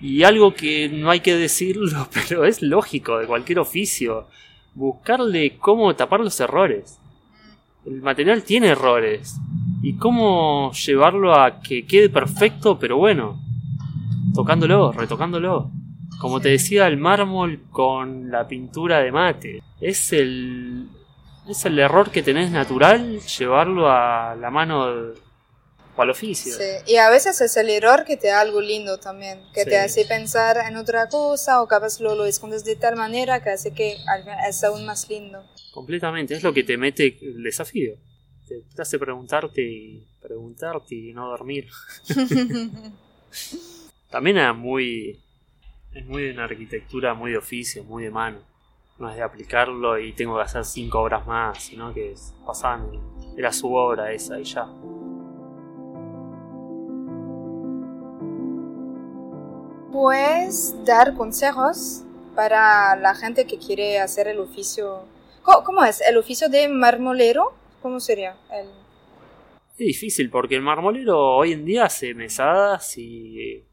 Y algo que no hay que decirlo, pero es lógico de cualquier oficio, buscarle cómo tapar los errores. El material tiene errores. Y cómo llevarlo a que quede perfecto, pero bueno. Tocándolo, retocándolo. Como te decía, el mármol con la pintura de mate. Es el, es el error que tenés natural llevarlo a la mano o al oficio. Sí, Y a veces es el error que te da algo lindo también, que Sí. te hace pensar en otra cosa o capaz lo, lo escondes de tal manera que hace que es aún más lindo. Completamente, es lo que te mete el desafío. Te, te hace preguntarte y preguntarte y no dormir. También era muy. Es muy de una arquitectura muy de oficio, muy de mano. No es de aplicarlo y tengo que hacer cinco obras más, sino que es. Era su obra esa y ya. Puedes dar consejos para la gente que quiere hacer el oficio. ¿Cómo, cómo es? ¿El oficio de marmolero? ¿Cómo sería? El... Es difícil porque el marmolero hoy en día hace mesadas y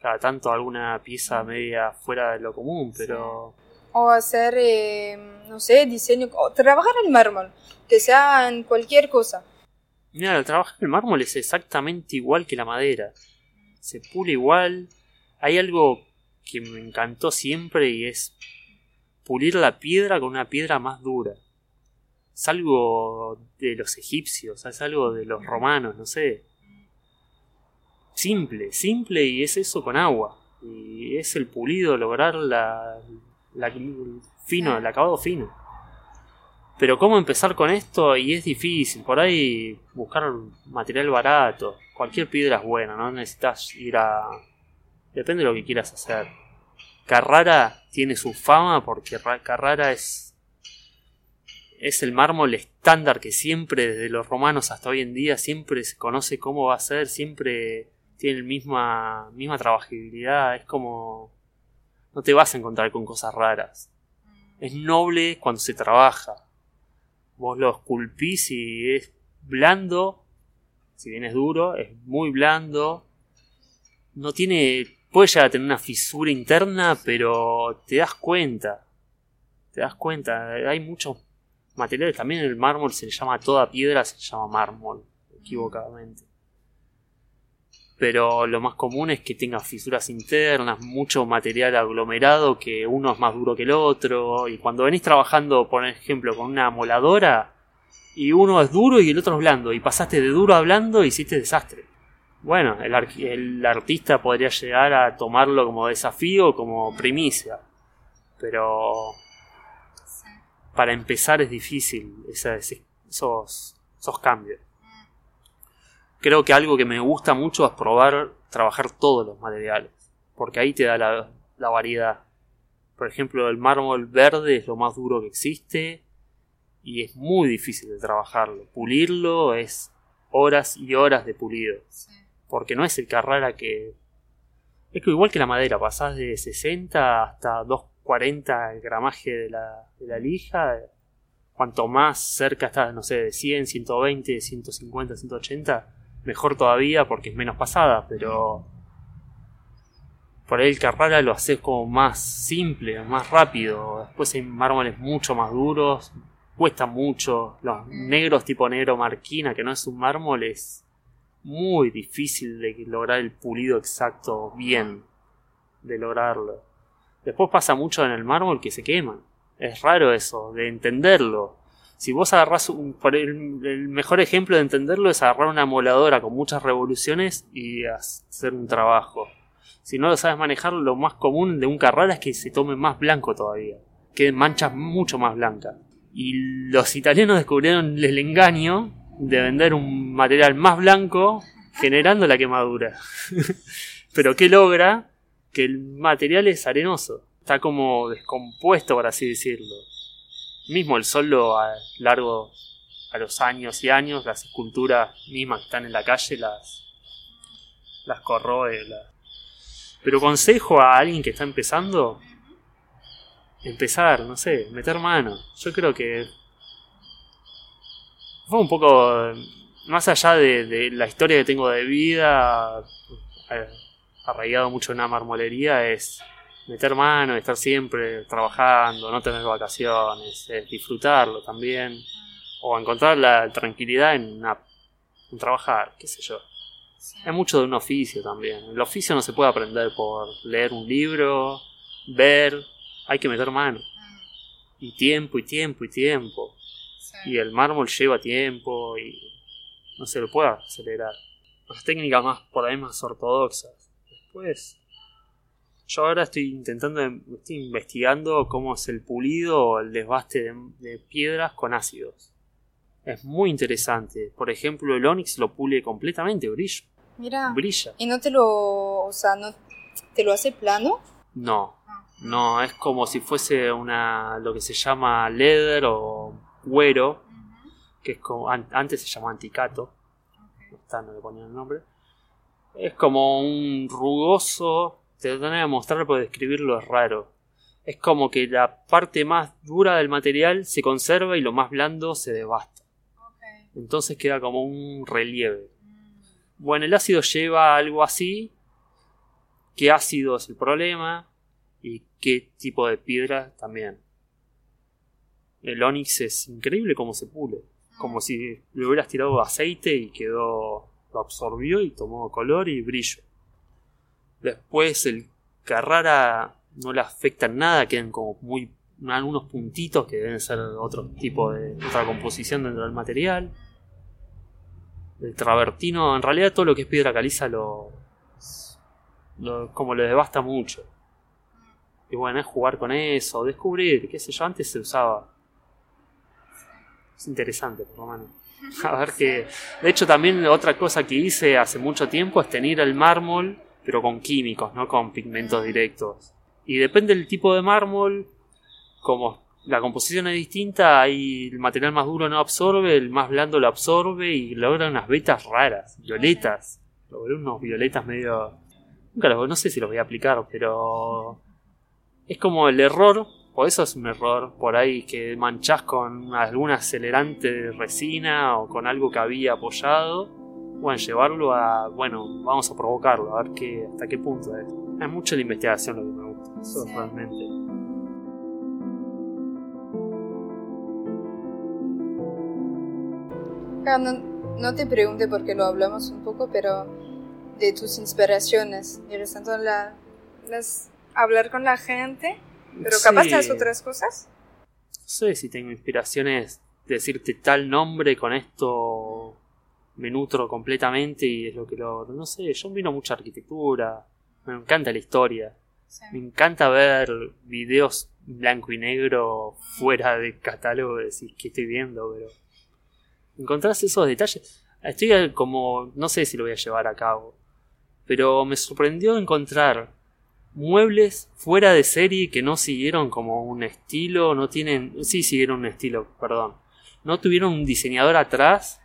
cada tanto alguna pieza media fuera de lo común, pero O hacer, eh, no sé, diseño, o trabajar el mármol, que sea en cualquier cosa. Mira, el trabajo del mármol es exactamente igual que la madera. Se pule igual. Hay algo que me encantó siempre y es pulir la piedra con una piedra más dura. Es algo de los egipcios, es algo de los romanos, no sé. Simple, simple y es eso con agua. Y es el pulido, lograr la, la- fino, el acabado fino. Pero cómo empezar con esto y es difícil. Por ahí buscar material barato. Cualquier piedra es buena, no necesitas ir a... Depende de lo que quieras hacer. Carrara tiene su fama porque Ra- Carrara es... Es el mármol estándar que siempre, desde los romanos hasta hoy en día, siempre se conoce cómo va a ser, siempre tiene la misma, misma trabajabilidad. Es como... No te vas a encontrar con cosas raras. Es noble cuando se trabaja vos lo esculpís y es blando, si bien es duro, es muy blando, no tiene. Puede llegar a tener una fisura interna, pero te das cuenta. Te das cuenta. Hay muchos materiales. También el mármol se le llama toda piedra, se le llama mármol, equivocadamente. Pero lo más común es que tenga fisuras internas, mucho material aglomerado, que uno es más duro que el otro. Y cuando venís trabajando, por ejemplo, con una moladora, y uno es duro y el otro es blando, y pasaste de duro a blando hiciste desastre. Bueno, el, el artista podría llegar a tomarlo como desafío, como primicia. Pero para empezar es difícil ese- esos, esos cambios. Creo que algo que me gusta mucho es probar trabajar todos los materiales, porque ahí te da la variedad. Por ejemplo, el mármol verde es lo más duro que existe y es muy difícil de trabajarlo. Pulirlo es horas y horas de pulido, porque no es el Carrara que... Es que igual que la madera, pasás de 60 hasta 240 el gramaje de la, de la lija. Cuanto más cerca estás, no sé, de 100, 120, 150, 180, mejor todavía porque es menos pasada, pero por ahí el Carrara lo haces como más simple, más rápido. Después hay mármoles mucho más duros, cuesta mucho. Los negros tipo negro marquina, que no es un mármol, es muy difícil de lograr el pulido exacto bien, de lograrlo. Después pasa mucho en el mármol que se queman. Es raro eso, de entenderlo. Si vos agarrás un, el mejor ejemplo de entenderlo es agarrar una moladora con muchas revoluciones y hacer un trabajo. Si no lo sabes manejar, lo más común de un Carrara es que se tome más blanco todavía. Queden manchas mucho más blancas. Y los italianos descubrieron el engaño de vender un material más blanco generando la quemadura. Pero ¿qué logra? Que el material es arenoso. Está como descompuesto, por así decirlo. Mismo el sol lo a largo a los años y años, las esculturas mismas que están en la calle las, las corroe. Pero consejo a alguien que está empezando, empezar, no sé, meter mano. Yo creo que fue un poco más allá de, de la historia que tengo de vida, eh, arraigado mucho en la marmolería, es meter mano, estar siempre trabajando, no tener vacaciones, es disfrutarlo también, o encontrar la tranquilidad en, una- en trabajar, qué sé yo. Es mucho de un oficio también. El oficio no se puede aprender por leer un libro, ver, hay que meter mano. Y tiempo, y tiempo, y tiempo. Y el mármol lleva tiempo y no se lo puede acelerar. Las técnicas más por ahí más ortodoxas. Después, yo ahora estoy intentando, estoy investigando cómo es el pulido o el desbaste de, de piedras con ácidos. Es muy interesante. Por ejemplo, el Onix lo pule completamente, brillo. Mira. Brilla. ¿Y no te lo, o sea, no te lo hace plano? No, no, es como si fuese una lo que se llama leather o cuero, que es como an- antes se llamaba anticato, está, no le ponían el nombre. Es como un rugoso, te lo tengo que mostrar porque describirlo es raro. Es como que la parte más dura del material se conserva y lo más blando se devasta. Entonces queda como un relieve. Bueno, el ácido lleva algo así. ¿Qué ácido es el problema? Y qué tipo de piedra también. El onix es increíble como se pule. Como si le hubieras tirado aceite y quedó. lo absorbió y tomó color y brillo. Después el Carrara no le afecta en nada, quedan como muy. algunos puntitos que deben ser otro tipo de. otra composición dentro del material. El travertino, en realidad todo lo que es piedra caliza lo. lo como lo devasta mucho. Y bueno, es jugar con eso, descubrir, qué sé yo, antes se usaba. Es interesante, por lo menos. A ver que. De hecho, también otra cosa que hice hace mucho tiempo es tener el mármol, pero con químicos, no con pigmentos directos. Y depende del tipo de mármol, como la composición es distinta, hay el material más duro no absorbe, el más blando lo absorbe y logra unas vetas raras, violetas. Logré unos violetas medio. Nunca los, no sé si los voy a aplicar, pero. Es como el error, o eso es un error, por ahí que manchás con algún acelerante de resina o con algo que había apoyado bueno, llevarlo a, bueno, vamos a provocarlo, a ver qué, hasta qué punto es. Es mucho la investigación lo que me gusta, eso Sí. realmente. Ah, No, no te pregunte porque lo hablamos un poco, pero de tus inspiraciones. Y tanto la, las, hablar con la gente, pero capaz Sí. te haces otras cosas. No sé si tengo inspiraciones de decirte tal nombre con esto me nutro completamente y es lo que lo no sé yo miro mucha arquitectura me encanta la historia me encanta ver videos blanco y negro fuera de catálogo de decir que estoy viendo pero encontrás esos detalles estoy como no sé si lo voy a llevar a cabo pero me sorprendió encontrar muebles fuera de serie que no siguieron como un estilo, no tienen, sí siguieron un estilo, perdón. No tuvieron un diseñador atrás,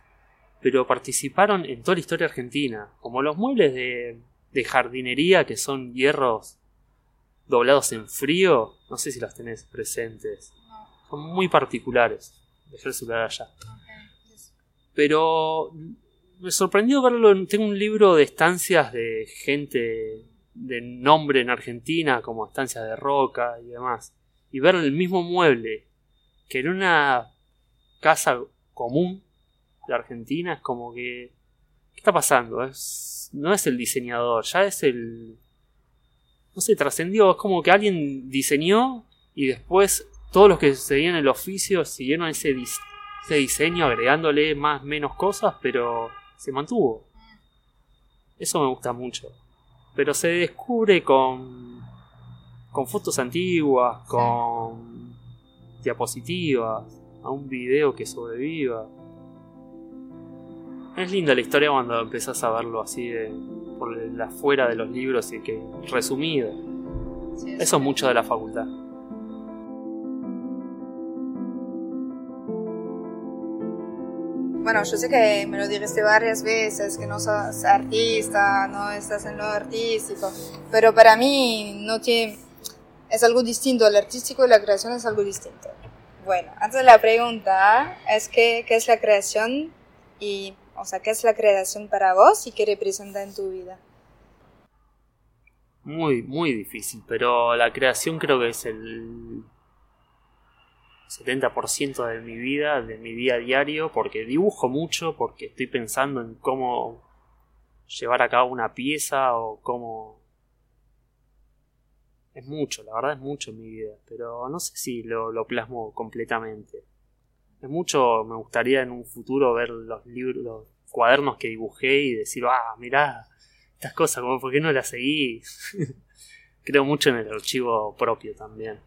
pero participaron en toda la historia argentina, como los muebles de, de jardinería que son hierros doblados en frío, no sé si los tenés presentes. Son muy particulares. Dejé el celular allá. Pero me sorprendió verlo. en- Tengo un libro de estancias de gente de nombre en Argentina, como estancias de roca y demás. Y ver el mismo mueble que en una casa común de Argentina es como que. ¿Qué está pasando? Es, no es el diseñador, ya es el. No sé, trascendió. Es como que alguien diseñó y después todos los que seguían el oficio siguieron ese, ese diseño agregándole más menos cosas, pero se mantuvo. Eso me gusta mucho. Pero se descubre con. con fotos antiguas, con diapositivas, a un video que sobreviva. Es linda la historia cuando empezás a verlo así de. por el afuera de los libros y que. resumido. Eso es mucho de la facultad. Bueno, yo sé que me lo dijiste varias veces, que no sos artista, no estás en lo artístico, pero para mí no tiene, es algo distinto, el artístico y la creación es algo distinto. Bueno, antes la pregunta es que, qué es la creación y, o sea, qué es la creación para vos y qué representa en tu vida. Muy, muy difícil, pero la creación creo que es el 70% de mi vida, de mi día a diario, porque dibujo mucho, porque estoy pensando en cómo llevar a cabo una pieza o cómo... Es mucho, la verdad es mucho en mi vida, pero no sé si lo, plasmo completamente. Es mucho, me gustaría en un futuro ver los libros, los cuadernos que dibujé y decir, ah, mirá, estas cosas, como por qué no las seguí. Creo mucho en el archivo propio también,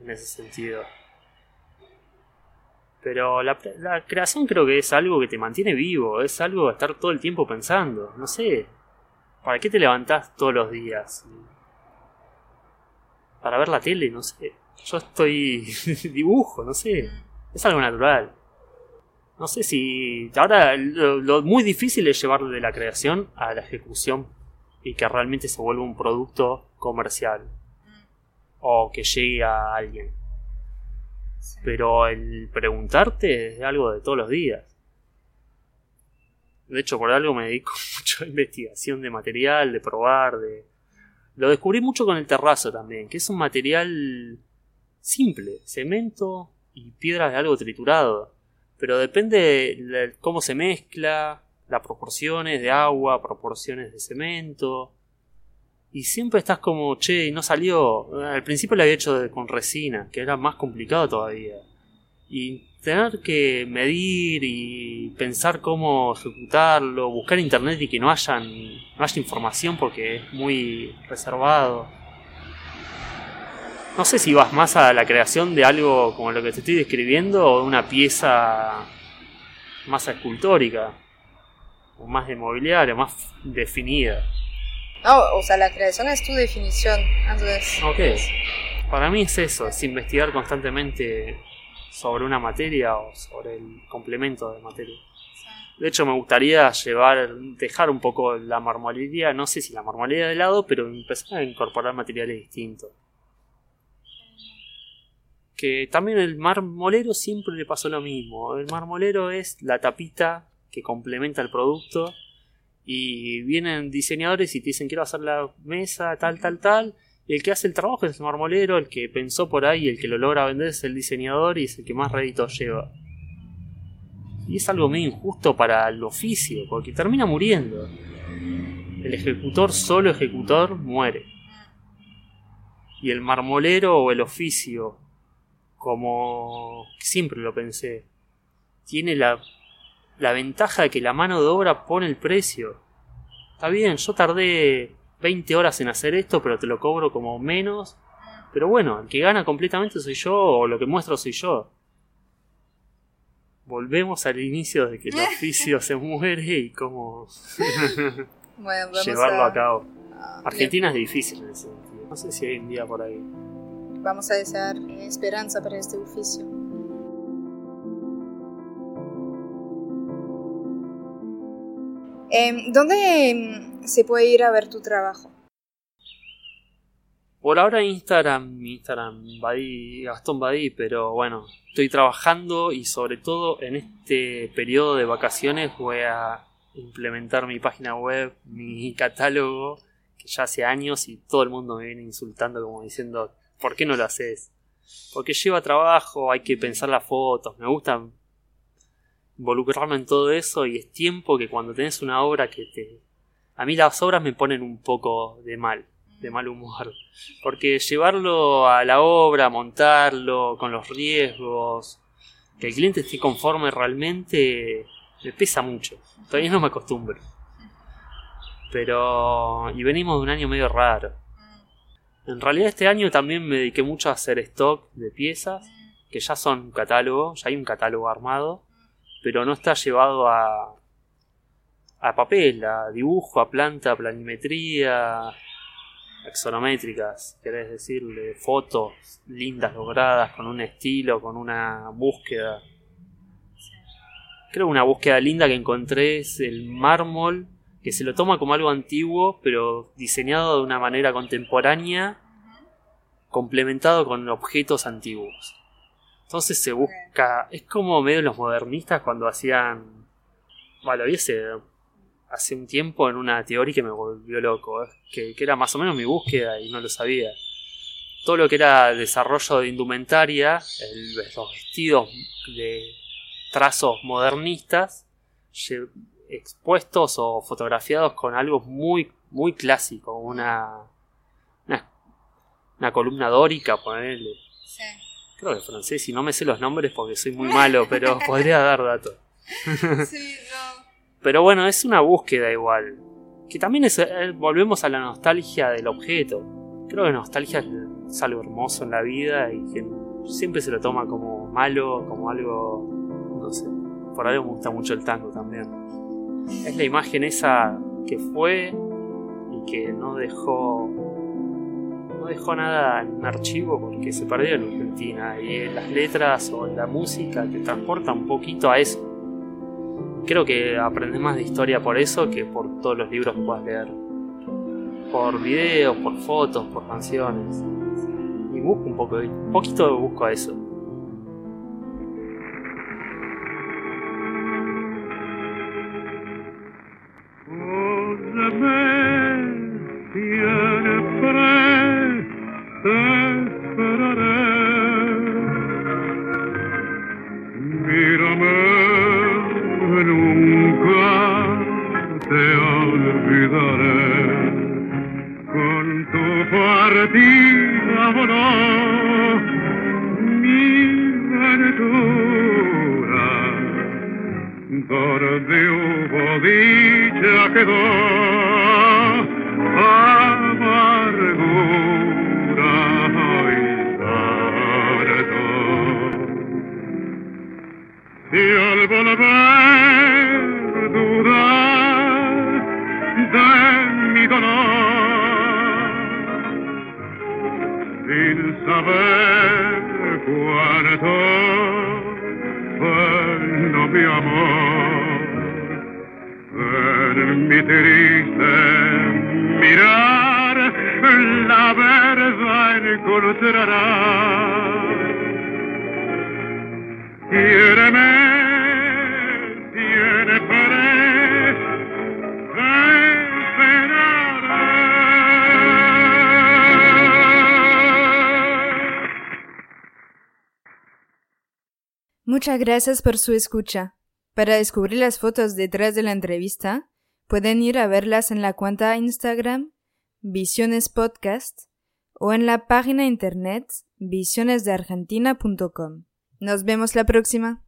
en ese sentido. Pero la, la creación creo que es algo que te mantiene vivo, es algo de estar todo el tiempo pensando, no sé. ¿Para qué te levantás todos los días? Para ver la tele, no sé. Yo estoy dibujo, no sé. Es algo natural. No sé si. Ahora lo, lo muy difícil es llevarlo de la creación a la ejecución y que realmente se vuelva un producto comercial o que llegue a alguien. Pero el preguntarte es algo de todos los días. De hecho, por algo me dedico mucho a investigación de material, de probar, de. Lo descubrí mucho con el terrazo también, que es un material simple, cemento y piedras de algo triturado. Pero depende de cómo se mezcla, las proporciones de agua, proporciones de cemento. Y siempre estás como, che, y no salió. Al principio lo había hecho con resina, que era más complicado todavía. Y tener que medir y pensar cómo ejecutarlo, buscar internet y que no, hayan, no haya información porque es muy reservado. No sé si vas más a la creación de algo como lo que te estoy describiendo o de una pieza más escultórica, o más de mobiliario, más definida. No, o sea, la creación es tu definición, entonces... Ok. Para mí es eso, es investigar constantemente sobre una materia o sobre el complemento de materia. De hecho, me gustaría llevar, dejar un poco la marmolería, no sé si la marmolería de lado, pero empezar a incorporar materiales distintos. Que también el marmolero siempre le pasó lo mismo. El marmolero es la tapita que complementa el producto y vienen diseñadores y te dicen quiero hacer la mesa, tal, tal, tal. Y el que hace el trabajo es el marmolero, el que pensó por ahí, el que lo logra vender es el diseñador y es el que más réditos lleva. Y es algo medio injusto para el oficio, porque termina muriendo. El ejecutor, solo ejecutor, muere. Y el marmolero o el oficio, como siempre lo pensé, tiene la, la ventaja de que la mano de obra pone el precio. Está bien, yo tardé 20 horas en hacer esto, pero te lo cobro como menos. Pero bueno, el que gana completamente soy yo, o lo que muestro soy yo. Volvemos al inicio de que el oficio se muere y cómo Bueno, llevarlo a, a cabo. a- Argentina es difícil en ese sentido. No sé si hay un día por ahí. Vamos a desear esperanza para este oficio. Em, ¿Dónde em, se puede ir a ver tu trabajo? Por ahora Instagram, Instagram Badí, Gastón Badí, pero bueno, estoy trabajando y sobre todo en este periodo de vacaciones voy a implementar mi página web, mi catálogo, que ya hace años y todo el mundo me viene insultando como diciendo, ¿por qué no lo haces? Porque lleva trabajo, hay que pensar las fotos, me gusta involucrarme en todo eso y es tiempo que cuando tenés una obra que te... A mí las obras me ponen un poco de mal, de mal humor. Porque llevarlo a la obra, montarlo, con los riesgos, que el cliente esté conforme realmente, me pesa mucho. Todavía no me acostumbro. Pero... Y venimos de un año medio raro. En realidad este año también me dediqué mucho a hacer stock de piezas, que ya son un catálogo, ya hay un catálogo armado, pero no está llevado a, a papel, a dibujo, a planta, a planimetría, axonométricas, querés decirle, fotos lindas logradas, con un estilo, con una búsqueda. Creo que una búsqueda linda que encontré es el mármol, que se lo toma como algo antiguo, pero diseñado de una manera contemporánea, complementado con objetos antiguos. Entonces se busca, es como medio los modernistas cuando hacían, bueno, lo vi hace, un tiempo en una teoría que me volvió loco, que, que era más o menos mi búsqueda y no lo sabía. Todo lo que era desarrollo de indumentaria, el- los vestidos de trazos modernistas, expuestos o fotografiados con algo muy, muy clásico, una, una, una columna dórica, ponerle. Sí. Creo que francés, y no me sé los nombres porque soy muy malo, pero podría dar datos. Sí, no. Pero bueno, es una búsqueda igual. Que también es, eh, volvemos a la nostalgia del objeto. Creo que nostalgia es algo hermoso en la vida y que siempre se lo toma como malo, como algo, no sé. Por algo me gusta mucho el tango también. Es la imagen esa que fue y que no dejó dejó nada en un archivo porque se perdió en Argentina y las letras o la música te transporta un poquito a eso. Creo que aprendes más de historia por eso que por todos los libros que puedas leer. Por videos, por fotos, por canciones. Y busco un poco, un poquito busco a eso. Mm. Muchas gracias por su escucha. Para descubrir las fotos detrás de la entrevista, pueden ir a verlas en la cuenta Instagram Visiones Podcast o en la página internet visionesdeargentina.com. Nos vemos la próxima.